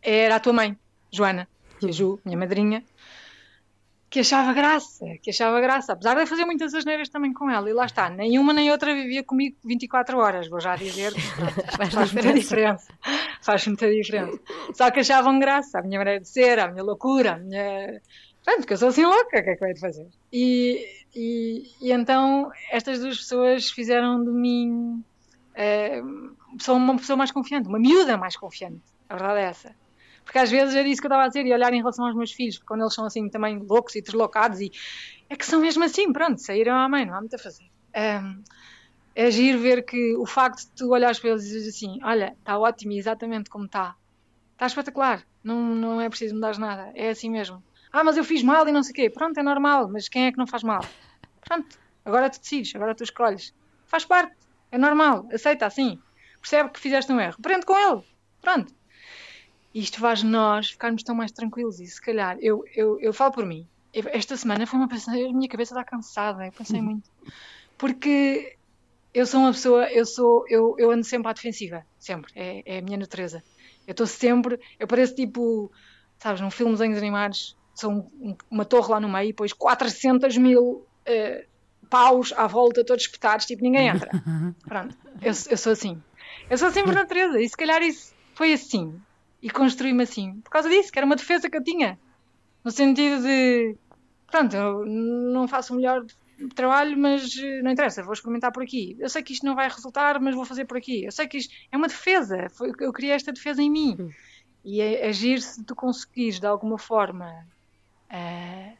era a tua mãe, Joana, que é Ju, minha madrinha, que achava graça, que achava graça, apesar de fazer muitas asneiras também com ela. E lá está, nenhuma nem outra vivia comigo 24 horas, vou já dizer, faz, faz muita diferença. Faz muita diferença. Só que achavam graça, a minha maneira de ser, a minha loucura, a minha. Pronto, que eu sou assim louca, o que é que de fazer? E, e, e, então estas duas pessoas fizeram de mim uh, uma pessoa mais confiante, uma miúda mais confiante. A verdade é essa. Porque às vezes era isso que eu estava a dizer e olhar em relação aos meus filhos, quando eles são assim também loucos e deslocados e é que são mesmo assim, pronto, saíram à mãe, não há muito a fazer. Um, é agir ver que o facto de tu olhares para eles e dizeres assim, olha, está ótimo exatamente como está, está espetacular, não, não é preciso mudar nada, é assim mesmo. Ah, mas eu fiz mal e não sei o quê, pronto, é normal, mas quem é que não faz mal? Pronto, agora tu decides, agora tu escolhes. Faz parte, é normal, aceita assim. Percebe que fizeste um erro, aprende com ele, pronto. E isto faz nós ficarmos tão mais tranquilos. E se calhar, eu, eu, eu falo por mim, esta semana foi uma pessoa, a minha cabeça está cansada, eu pensei uhum. muito. Porque eu sou uma pessoa, eu sou, eu, eu ando sempre à defensiva, sempre, é, é a minha natureza. Eu estou sempre, eu pareço tipo, sabes, num filme de desenhos animados, um, uma torre lá no meio e depois 400 mil uh, paus à volta, todos espetados, tipo, ninguém entra. Pronto, eu, eu sou assim. Eu sou sempre natureza e se calhar isso foi assim e construí-me assim, por causa disso, que era uma defesa que eu tinha, no sentido de, pronto, eu não faço o melhor trabalho, mas eh, não interessa, vou experimentar por aqui. Eu sei que isto não vai resultar, mas vou fazer por aqui. Eu sei que isto é uma defesa, eu criei esta defesa em mim. E é agir se tu conseguires de alguma forma uh,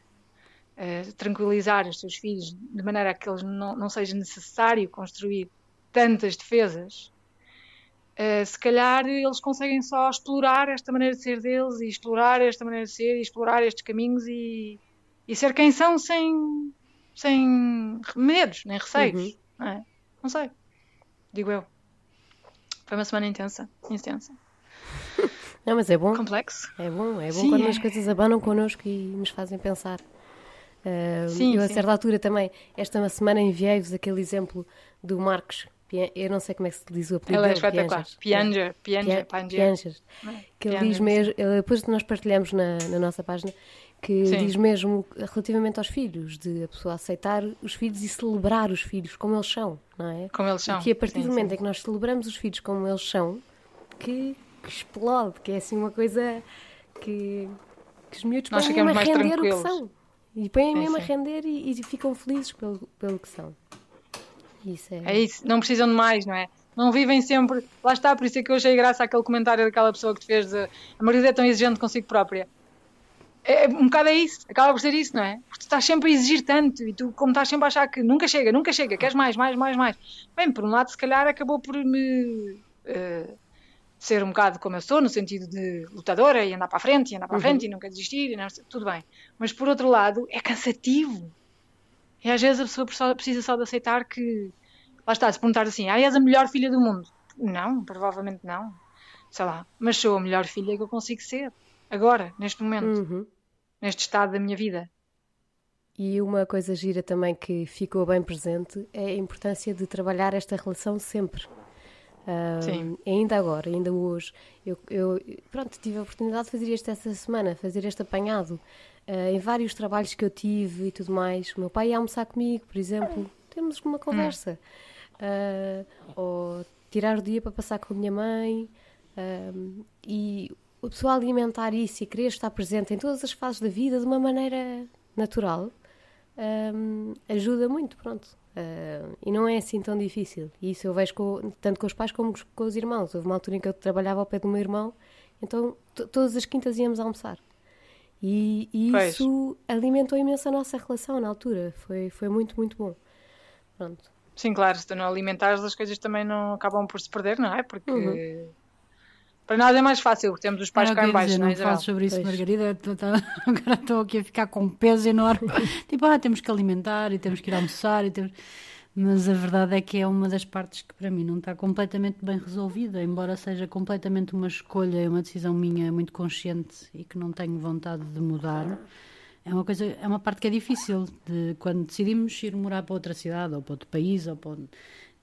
uh, tranquilizar os teus filhos de maneira a que eles não, não seja necessário construir tantas defesas, Uh, se calhar eles conseguem só explorar esta maneira de ser deles e explorar esta maneira de ser e explorar estes caminhos e, e ser quem são sem, sem medos nem receios. Uhum. Não, é? não sei, digo eu. Foi uma semana intensa, intensa. Não, mas é bom. Complexo. É bom, é bom sim, quando é. as coisas abanam connosco e nos fazem pensar. Uh, sim, eu, a certa altura, também, esta semana enviei-vos aquele exemplo do Marcos eu não sei como é que se diz o apelido. Ele é espetacular. Pianger. Pianger. Pianger. Que ele diz mesmo, depois nós partilhamos na, na nossa página, que Sim. diz mesmo relativamente aos filhos, de a pessoa aceitar os filhos e celebrar os filhos como eles são, não é? Como eles são. E que a partir sim, do momento sim. em que nós celebramos os filhos como eles são, que, que explode, que é assim uma coisa que, que os miúdos nós põem mesmo a render o que são. E põem mesmo a render e, e ficam felizes pelo, pelo que são. Isso é. é isso, não precisam de mais, não é? Não vivem sempre. Lá está, por isso é que eu achei graça aquele comentário daquela pessoa que te fez de a Maria é tão exigente consigo própria. É, um bocado é isso, acaba por ser isso, não é? Porque tu estás sempre a exigir tanto e tu, como estás sempre a achar que nunca chega, nunca chega, queres mais, mais, mais, mais. Bem, por um lado, se calhar acabou por me uh, ser um bocado como eu sou, no sentido de lutadora e andar para a frente e andar para a uhum. frente e nunca desistir, e não, tudo bem. Mas por outro lado, é cansativo e às vezes a pessoa precisa só de aceitar que. Lá está, se perguntar assim, ah, és a melhor filha do mundo. Não, provavelmente não. Sei lá, mas sou a melhor filha que eu consigo ser. Agora, neste momento. Uhum. Neste estado da minha vida. E uma coisa gira também que ficou bem presente é a importância de trabalhar esta relação sempre. Sim. Ainda agora, ainda hoje, eu, eu, pronto, tive a oportunidade de fazer isto esta semana, fazer este apanhado uh, em vários trabalhos que eu tive e tudo mais. O meu pai ia almoçar comigo, por exemplo, temos uma conversa. Uh, ou tirar o dia para passar com a minha mãe. E o pessoal alimentar isso e querer estar presente em todas as fases da vida de uma maneira natural ajuda muito, pronto. Uh, e não é assim tão difícil. E isso eu vejo com, tanto com os pais como com os irmãos. Houve uma altura em que eu trabalhava ao pé do meu irmão, então todas as quintas íamos almoçar. E, e isso alimentou imenso a nossa relação na altura. Foi, foi muito, muito bom. Pronto. Sim, claro, se tu não alimentares, as coisas também não acabam por se perder, não é? Porque uhum. Para nós é mais fácil, temos os pais cá em baixo. Não, não é, falo sobre isso, pois. Margarida. Tá, agora estou aqui a ficar com um peso enorme. tipo, ah, temos que alimentar e temos que ir almoçar e temos mas a verdade é que é uma das partes que para mim não está completamente bem resolvida, embora seja completamente uma escolha, uma decisão minha muito consciente e que não tenho vontade de mudar. É uma coisa, é uma parte que é difícil de quando decidimos ir morar para outra cidade ou para outro país ou para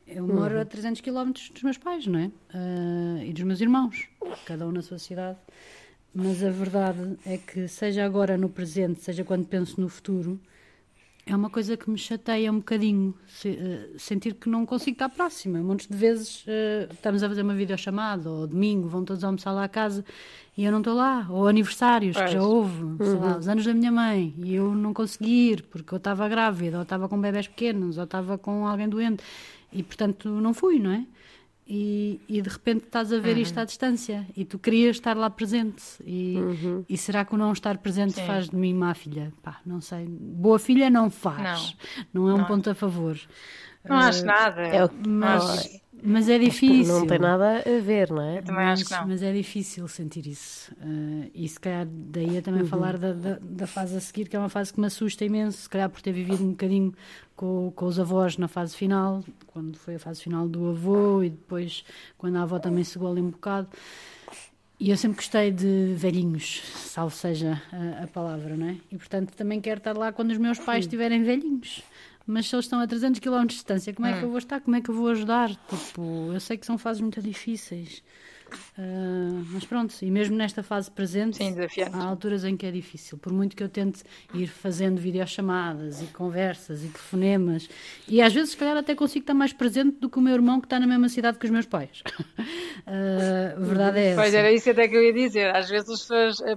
eu moro uhum. a 300 km dos meus pais, não é? Uh, e dos meus irmãos, cada um na sua cidade. Mas a verdade é que, seja agora no presente, seja quando penso no futuro, é uma coisa que me chateia um bocadinho. Se, uh, sentir que não consigo estar próxima. Muitas de vezes uh, estamos a fazer uma videochamada, ou domingo, vão todos almoçar lá a casa e eu não estou lá. Ou aniversários, que já houve, uhum. sei lá, uhum. os anos da minha mãe, e eu não consegui ir porque eu estava grávida, ou estava com bebés pequenos, ou estava com alguém doente. E portanto não fui, não é? E, e de repente estás a ver uhum. isto à distância e tu querias estar lá presente. E, uhum. e será que o não estar presente Sim. faz de mim má filha? Pá, não sei. Boa filha não faz. Não, não é um não. ponto a favor. Não acho nada. É o, mas, mas é difícil. Não tem nada a ver, não é? Eu também mas, acho que não. Mas é difícil sentir isso. Uh, e se calhar daí a também uhum. falar da, da, da, fase a seguir, que é uma fase que me assusta imenso, se calhar por ter vivido um bocadinho com, com os avós na fase final, quando foi a fase final do avô e depois quando a avó também chegou ali um bocado. E eu sempre gostei de velhinhos, salvo seja a, a, palavra, não é? E portanto também quero estar lá quando os meus pais estiverem velhinhos mas se eles estão a 300 km de distância, como é que eu hum. vou estar? Como é que eu vou ajudar? Tipo, eu sei que são fases muito difíceis. Uh, mas pronto, e mesmo nesta fase presente, Sim, há alturas em que é difícil. Por muito que eu tente ir fazendo videochamadas e conversas e telefonemas, e às vezes, se calhar, até consigo estar mais presente do que o meu irmão que está na mesma cidade que os meus pais. Uh, verdade é essa. Pois era isso até que eu ia dizer. Às vezes, as pessoas, eh,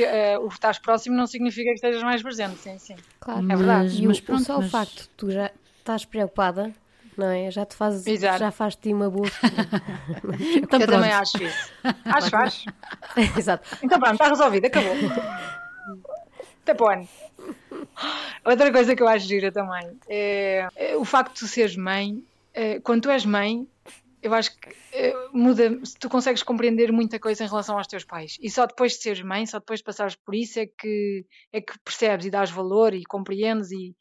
eh, o estás próximo não significa que estejas mais presente. Sim, sim. Claro, é verdade. E mas, pronto, só mas... o facto de tu já estás preocupada não é? Já te fazes, Exato. já faz ti uma boa então, Eu também acho isso. Acho, acho. Exato. Então pronto, está resolvido, acabou. Até para. Outra coisa que eu acho gira também é, é o facto de tu seres mãe. É, quando tu és mãe, eu acho que é, muda, tu consegues compreender muita coisa em relação aos teus pais. E só depois de seres mãe, só depois de passares por isso é que, é que percebes e dás valor e compreendes. E,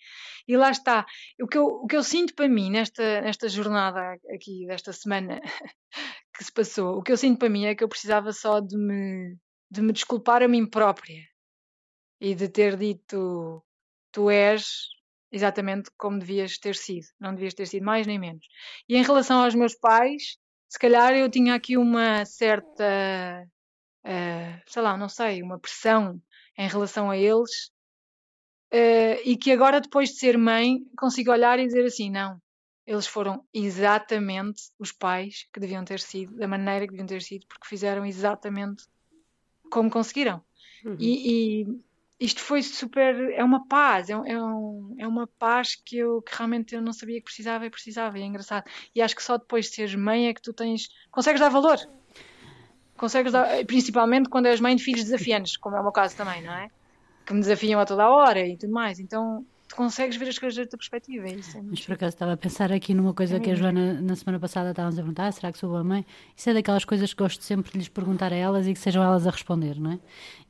e lá está. O que, eu, o que eu sinto para mim nesta, nesta jornada aqui, desta semana que se passou, o que eu sinto para mim é que eu precisava só de me, de me desculpar a mim própria e de ter dito: Tu és exatamente como devias ter sido, não devias ter sido mais nem menos. E em relação aos meus pais, se calhar eu tinha aqui uma certa, uh, sei lá, não sei, uma pressão em relação a eles, uh, e que agora, depois de ser mãe, consigo olhar e dizer assim: não, eles foram exatamente os pais que deviam ter sido, da maneira que deviam ter sido, porque fizeram exatamente como conseguiram. Uhum. E, e, isto foi super. É uma paz, é, é, um, é uma paz que eu que realmente eu não sabia que precisava e precisava, e é engraçado. E acho que só depois de seres mãe é que tu tens. consegues dar valor. Consegues dar, principalmente quando és mãe de filhos desafiantes, como é o meu caso também, não é? Que me desafiam a toda a hora e tudo mais. Então tu consegues ver as coisas da tua perspectiva. É isso é Mas por acaso estava a pensar aqui numa coisa é que a Joana na semana passada estávamos a perguntar: ah, será que sou boa mãe? Isso é daquelas coisas que gosto sempre de lhes perguntar a elas e que sejam elas a responder, não é?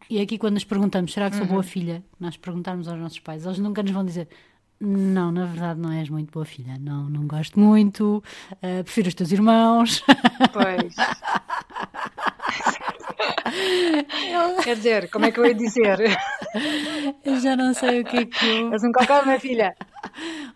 E aqui quando nos perguntamos: será que sou uhum. boa filha? Nós perguntarmos aos nossos pais, eles nunca nos vão dizer. Não, na verdade não és muito boa filha. Não, não gosto muito. Uh, prefiro os teus irmãos. Pois. Quer dizer, como é que eu ia dizer? Eu já não sei o que é que eu. És um cocó, minha filha.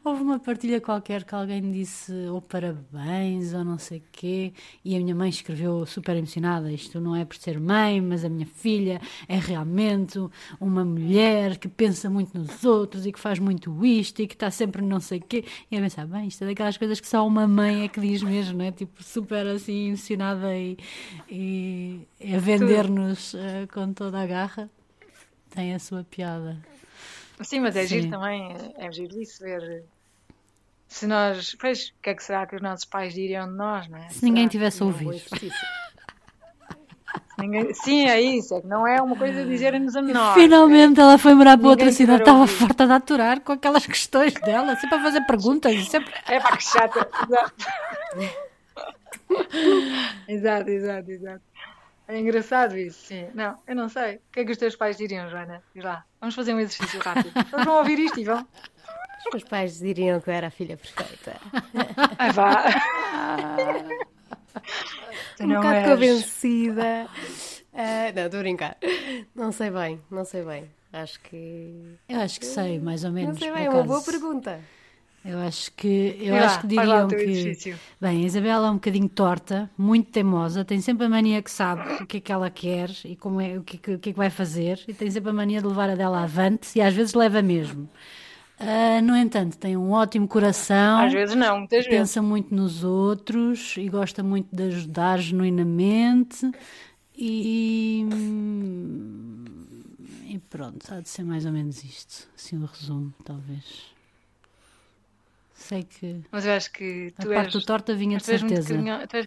Houve uma partilha qualquer que alguém disse ou parabéns ou não sei o quê, e a minha mãe escreveu super emocionada: Isto não é por ser mãe, mas a minha filha é realmente uma mulher que pensa muito nos outros e que faz muito isto e que está sempre não sei o quê. E eu pensava: bem, isto é daquelas coisas que só uma mãe é que diz mesmo, não é? Tipo, super assim emocionada e, e a vender-nos uh, com toda a garra. Tem a sua piada. Sim, mas é Sim. giro também, é giro isso, ver se nós. Pois, o que é que será que os nossos pais diriam de nós, não é? Se será ninguém tivesse ouvido. Ninguém... Sim, é isso, é que não é uma coisa dizer-nos a nós. Finalmente é... ela foi morar para outra cidade, estava farta de aturar com aquelas questões dela, sempre a fazer perguntas. Sempre... É pá, que chata. exato, exato, exato. É engraçado isso, sim. Não, eu não sei. O que é que os teus pais diriam, Joana? Diz lá. Vamos fazer um exercício rápido. Eles vão ouvir isto e vão. Os meus pais diriam que eu era a filha perfeita. Ah, vá. um bocado és... convencida. Uh, não, estou a brincar. Não sei bem, não sei bem. Acho que. Eu acho que sei, mais ou menos. Não sei bem, é uma boa pergunta. Eu acho que, eu acho que diriam que. Edifício. Bem, a Isabela é um bocadinho torta, muito teimosa, tem sempre a mania que sabe o que é que ela quer e como é, o, que, o que é que vai fazer, e tem sempre a mania de levar a dela avante e às vezes leva mesmo. Uh, no entanto, tem um ótimo coração. Às vezes não, muitas vezes. Pensa muito nos outros e gosta muito de ajudar genuinamente. E, e pronto, há de ser mais ou menos isto. Assim o resumo, talvez. Sei que. Mas eu acho que tu a parte do torta vinha de certeza. Carinho... Tu és.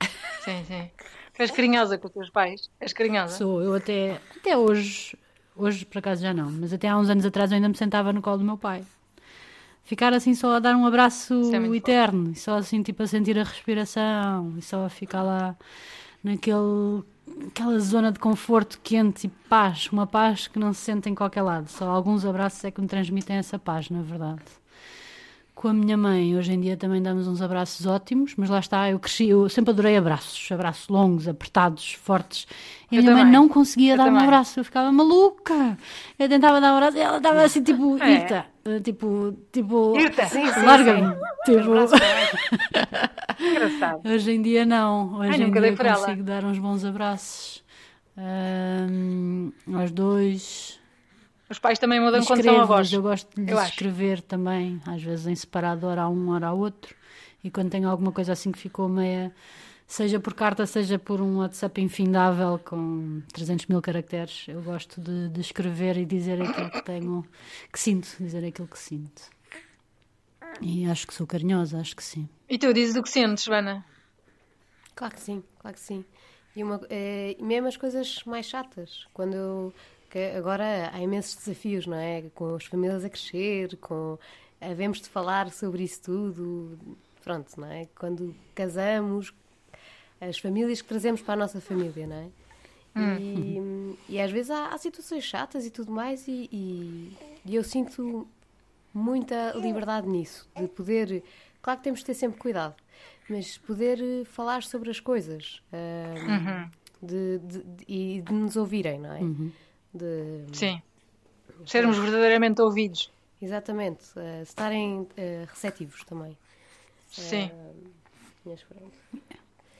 Sim, sim. Tu és carinhosa com os teus pais? És carinhosa? Sou, eu até, até hoje, hoje por acaso já não, mas até há uns anos atrás eu ainda me sentava no colo do meu pai. Ficar assim só a dar um abraço é eterno, e só assim tipo a sentir a respiração, e só a ficar lá naquele aquela zona de conforto quente e paz, uma paz que não se sente em qualquer lado. Só alguns abraços é que me transmitem essa paz, na verdade com a minha mãe, hoje em dia também damos uns abraços ótimos, mas lá está, eu cresci, eu sempre adorei abraços, abraços longos, apertados, fortes. E a minha também. mãe não conseguia eu dar também. um abraço, eu ficava maluca. Eu tentava dar um abraço e ela estava assim, tipo, é. Irta, tipo, tipo, larga-me. Tipo... Engraçado. Hoje em dia não, hoje Ai, em dia consigo ela. dar uns bons abraços um, aos dois os pais também mudam quando são avós. Eu gosto de eu escrever acho. também, às vezes em separado, hora a um, hora a outro. E quando tenho alguma coisa assim que ficou meia, seja por carta, seja por um WhatsApp infindável com 300 mil caracteres, eu gosto de, de escrever e dizer aquilo que tenho, que sinto, dizer aquilo que sinto. E acho que sou carinhosa, acho que sim. E tu dizes o que sentes, Vana? Claro que sim, claro que sim. E uma, é, mesmo as coisas mais chatas. Quando eu que agora há imensos desafios, não é? Com as famílias a crescer, com havemos de falar sobre isso tudo, pronto, não é? Quando casamos, as famílias que trazemos para a nossa família, não é? Hum. E, e, às vezes há, há, situações chatas e tudo mais, e, e, e, eu sinto muita liberdade nisso, de poder. Claro que temos de ter sempre cuidado, mas poder falar sobre as coisas uh, uhum. de, de, de, e de nos ouvirem, não é? Uhum de Sim. Sermos verdadeiramente ouvidos. Exatamente. Uh, estarem uh, receptivos também. Sim. Uh,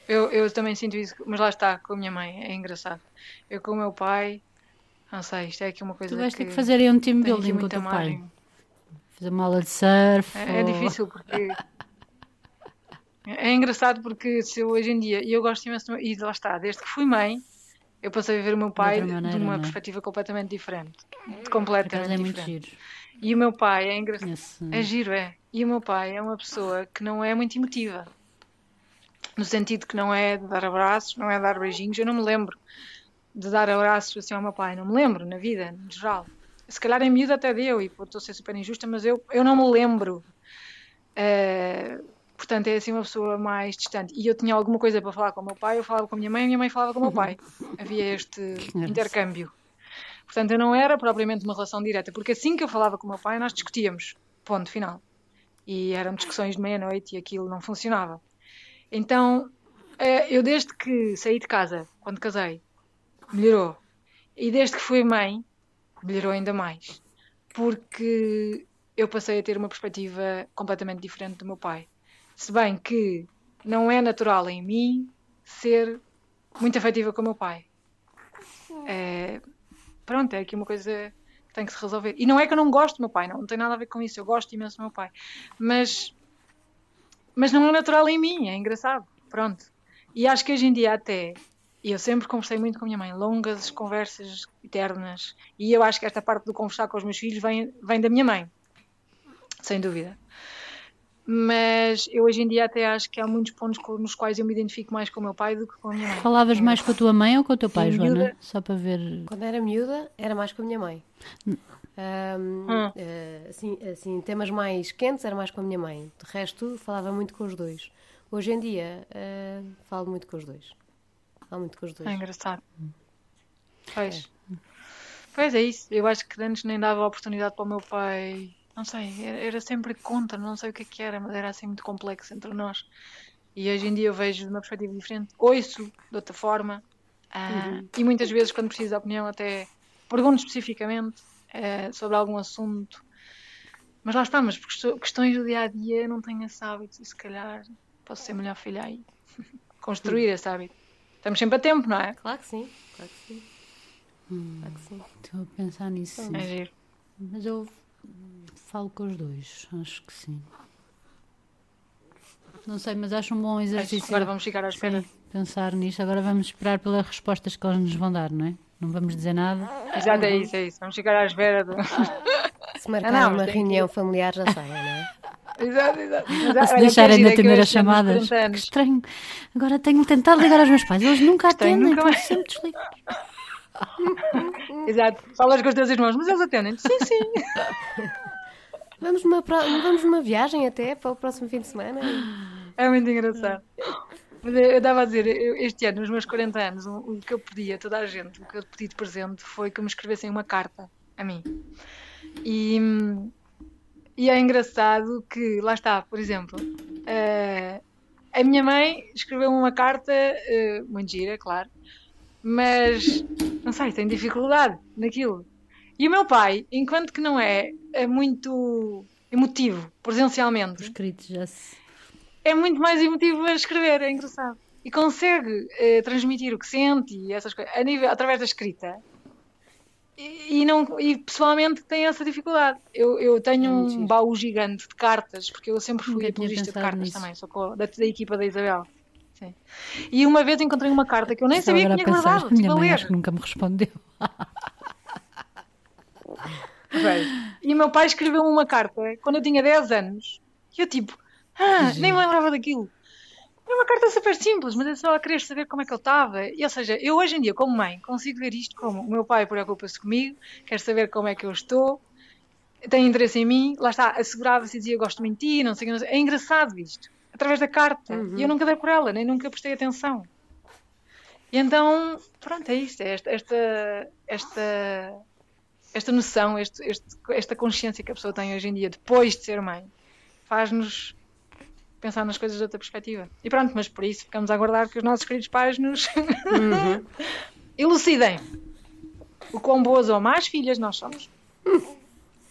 eu, eu também sinto isso, mas lá está, com a minha mãe, é engraçado. Eu com o meu pai, não sei, isto é aqui uma coisa tu vais que... ter que fazer aí um team building com o teu pai. Fazer uma aula de surf. É, é ou... é difícil porque... é engraçado porque se eu hoje em dia, e eu gosto imenso, e lá está, desde que fui mãe, eu passei a ver o meu pai de, maneira, de uma é? perspectiva completamente diferente. De completamente é diferente. E o meu pai é engraçado. Esse... É giro, é. E o meu pai é uma pessoa que não é muito emotiva. No sentido que não é de dar abraços, não é de dar beijinhos. Eu não me lembro de dar abraços assim ao meu pai. Não me lembro na vida, no geral. Se calhar em miúdo até deu, e estou a ser super injusta, mas eu, eu não me lembro. Uh, Portanto, é assim uma pessoa mais distante. E eu tinha alguma coisa para falar com o meu pai, eu falava com a minha mãe, a minha mãe falava com o meu pai. Havia este intercâmbio. Portanto, eu não era propriamente uma relação direta, porque assim que eu falava com o meu pai, nós discutíamos. Ponto final. E eram discussões de meia-noite e aquilo não funcionava. Então, eh, eu desde que saí de casa, quando casei, melhorou. E desde que fui mãe, melhorou ainda mais. Porque eu passei a ter uma perspectiva completamente diferente do meu pai. Se bem que não é natural em mim ser muito afetiva com o meu pai. É, pronto, é aqui uma coisa que tem que se resolver. E não é que eu não gosto do meu pai, não, não tem nada a ver com isso. Eu gosto imenso do meu pai. Mas, mas não é natural em mim, é engraçado. Pronto. E acho que hoje em dia até e eu sempre conversei muito com a minha mãe, longas conversas eternas. E eu acho que esta parte do conversar com os meus filhos vem, vem da minha mãe, sem dúvida mas eu hoje em dia até acho que há muitos pontos nos quais eu me identifico mais com o meu pai do que com a minha mãe. Falavas mais com a tua mãe ou com o teu pai, Sim, Joana? Miúda, Só para ver. Quando era miúda, era mais com a minha mãe. Um, hum. assim, assim, temas mais quentes era mais com a minha mãe. De resto, falava muito com os dois. Hoje em dia, uh, falo muito com os dois. Falo muito com os dois. É engraçado. Pois. É. Pois é isso. Eu acho que antes nem dava oportunidade para o meu pai não sei, era, sempre contra, não sei o que, é que era, mas era assim muito complexo entre nós. E hoje em dia eu vejo de uma perspectiva diferente, ouço de outra forma, uh, uhum. e muitas vezes, quando preciso de opinião, até pergunto especificamente uh, sobre algum assunto. Mas lá está, mas por questões do dia a dia não tenho esse hábito e se calhar posso ser melhor filha aí. Construir esse hábito. Estamos sempre a tempo, não é? Claro que sim, claro que sim. Hum, claro que sim. Estou a pensar nisso. Sim. É giro. Mas eu falo com os dois, acho que sim. Não sei, mas acho um bom exercício. Agora vamos ficar à espera. Sim, pensar nisto. Agora vamos esperar pelas respostas que eles nos vão dar, não é? Não vamos dizer nada. Exato, é isso, é isso. Vamos ficar à espera. Do... Se marcar ah, não, uma reunião que... familiar, já sabe, não é? Exato, exato. exato. Se deixarem de atender as chamadas. Que estranho. Agora tenho tentado ligar aos meus pais. Eles nunca atendem, nunca mais... sempre desligam. exato. Falas com os teus irmãos, mas eles atendem. Sim, sim. Vamos numa, vamos numa viagem até para o próximo fim de semana. É muito engraçado. Mas eu estava a dizer, eu, este ano, nos meus 40 anos, o, o, que eu pedi a toda a gente, o que eu pedi de presente foi que me escrevessem uma carta a mim. E, e é engraçado que, lá está, por exemplo, uh, a minha mãe escreveu uma carta, uh, muito gira, claro, mas não sei, tem dificuldade naquilo. E o meu pai, enquanto que não é, é muito emotivo, presencialmente. Escrito já se é muito mais emotivo a escrever, é engraçado. E consegue eh, transmitir o que sente e essas coisas a nível, através da escrita. E, e, não, e pessoalmente tem essa dificuldade. Eu, eu tenho é um baú gigante de cartas, porque eu sempre fui apologista de cartas nisso. também, sou da, da equipa da Isabel. Sim. E uma vez encontrei uma carta que eu nem Estou sabia que tinha guardado. Minha mãe acho que nunca me respondeu. e o meu pai escreveu uma carta quando eu tinha 10 anos. E eu tipo, ah, nem me lembrava daquilo. É uma carta super simples, mas é só a querer saber como é que ele estava. E, ou seja, eu hoje em dia, como mãe, consigo ver isto como o meu pai preocupa-se comigo, quer saber como é que eu estou, tem interesse em mim, lá está, assegurava-se e dizia gosto de ti, não sei, não sei. É engraçado isto, através da carta. Uhum. E eu nunca dei por ela, nem nunca prestei atenção. E então, pronto, é isto, é esta, esta, esta, esta noção, este, este, esta consciência que a pessoa tem hoje em dia, depois de ser mãe, faz-nos pensar nas coisas de outra perspectiva. E pronto, mas por isso ficamos a aguardar que os nossos queridos pais nos uhum. elucidem o quão boas ou más filhas nós somos.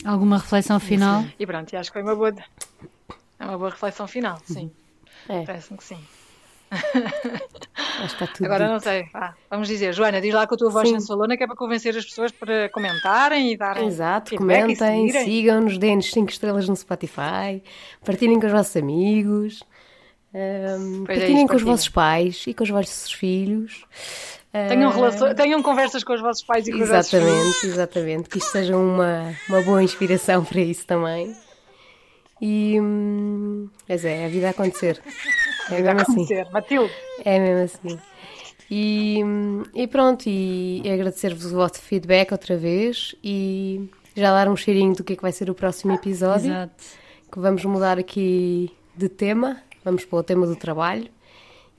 Alguma reflexão final? E pronto, acho que foi uma boa, uma boa reflexão final, sim. É. Parece-me que sim. Agora dito. não sei. Ah, vamos dizer, Joana, diz lá com a tua voz sensualona que é para convencer as pessoas para comentarem e darem. Exato, comentem, sigam-nos, deem-nos 5 estrelas no Spotify, partilhem com os vossos amigos, um, partilhem é isso, com os vossos pais e com os vossos filhos. Tenham, relações, tenham conversas com os vossos pais e com exatamente, os vossos filhos. Exatamente, que isto seja uma, uma boa inspiração para isso também. E. Hum, mas é, a vida a acontecer. É mesmo assim. Matilde. É mesmo assim. E, e pronto, e agradecer-vos o vosso feedback outra vez e já dar um cheirinho do que é que vai ser o próximo episódio. Exato. Que vamos mudar aqui de tema, vamos para o tema do trabalho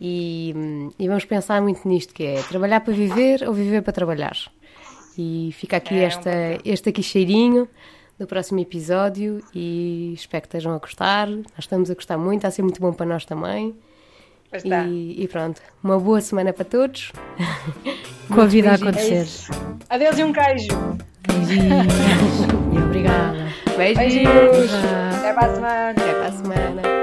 e, e vamos pensar muito nisto que é trabalhar para viver ou viver para trabalhar. E fica aqui é esta, um este aqui cheirinho do próximo episódio e espero que estejam a gostar. Nós estamos a gostar muito, está a ser muito bom para nós também. E, e, pronto, uma boa semana para todos. Com a vida a acontecer. É Adeus e um queijo. Beijinhos. e obrigada. Beijinhos. Até para a semana. Até para a semana.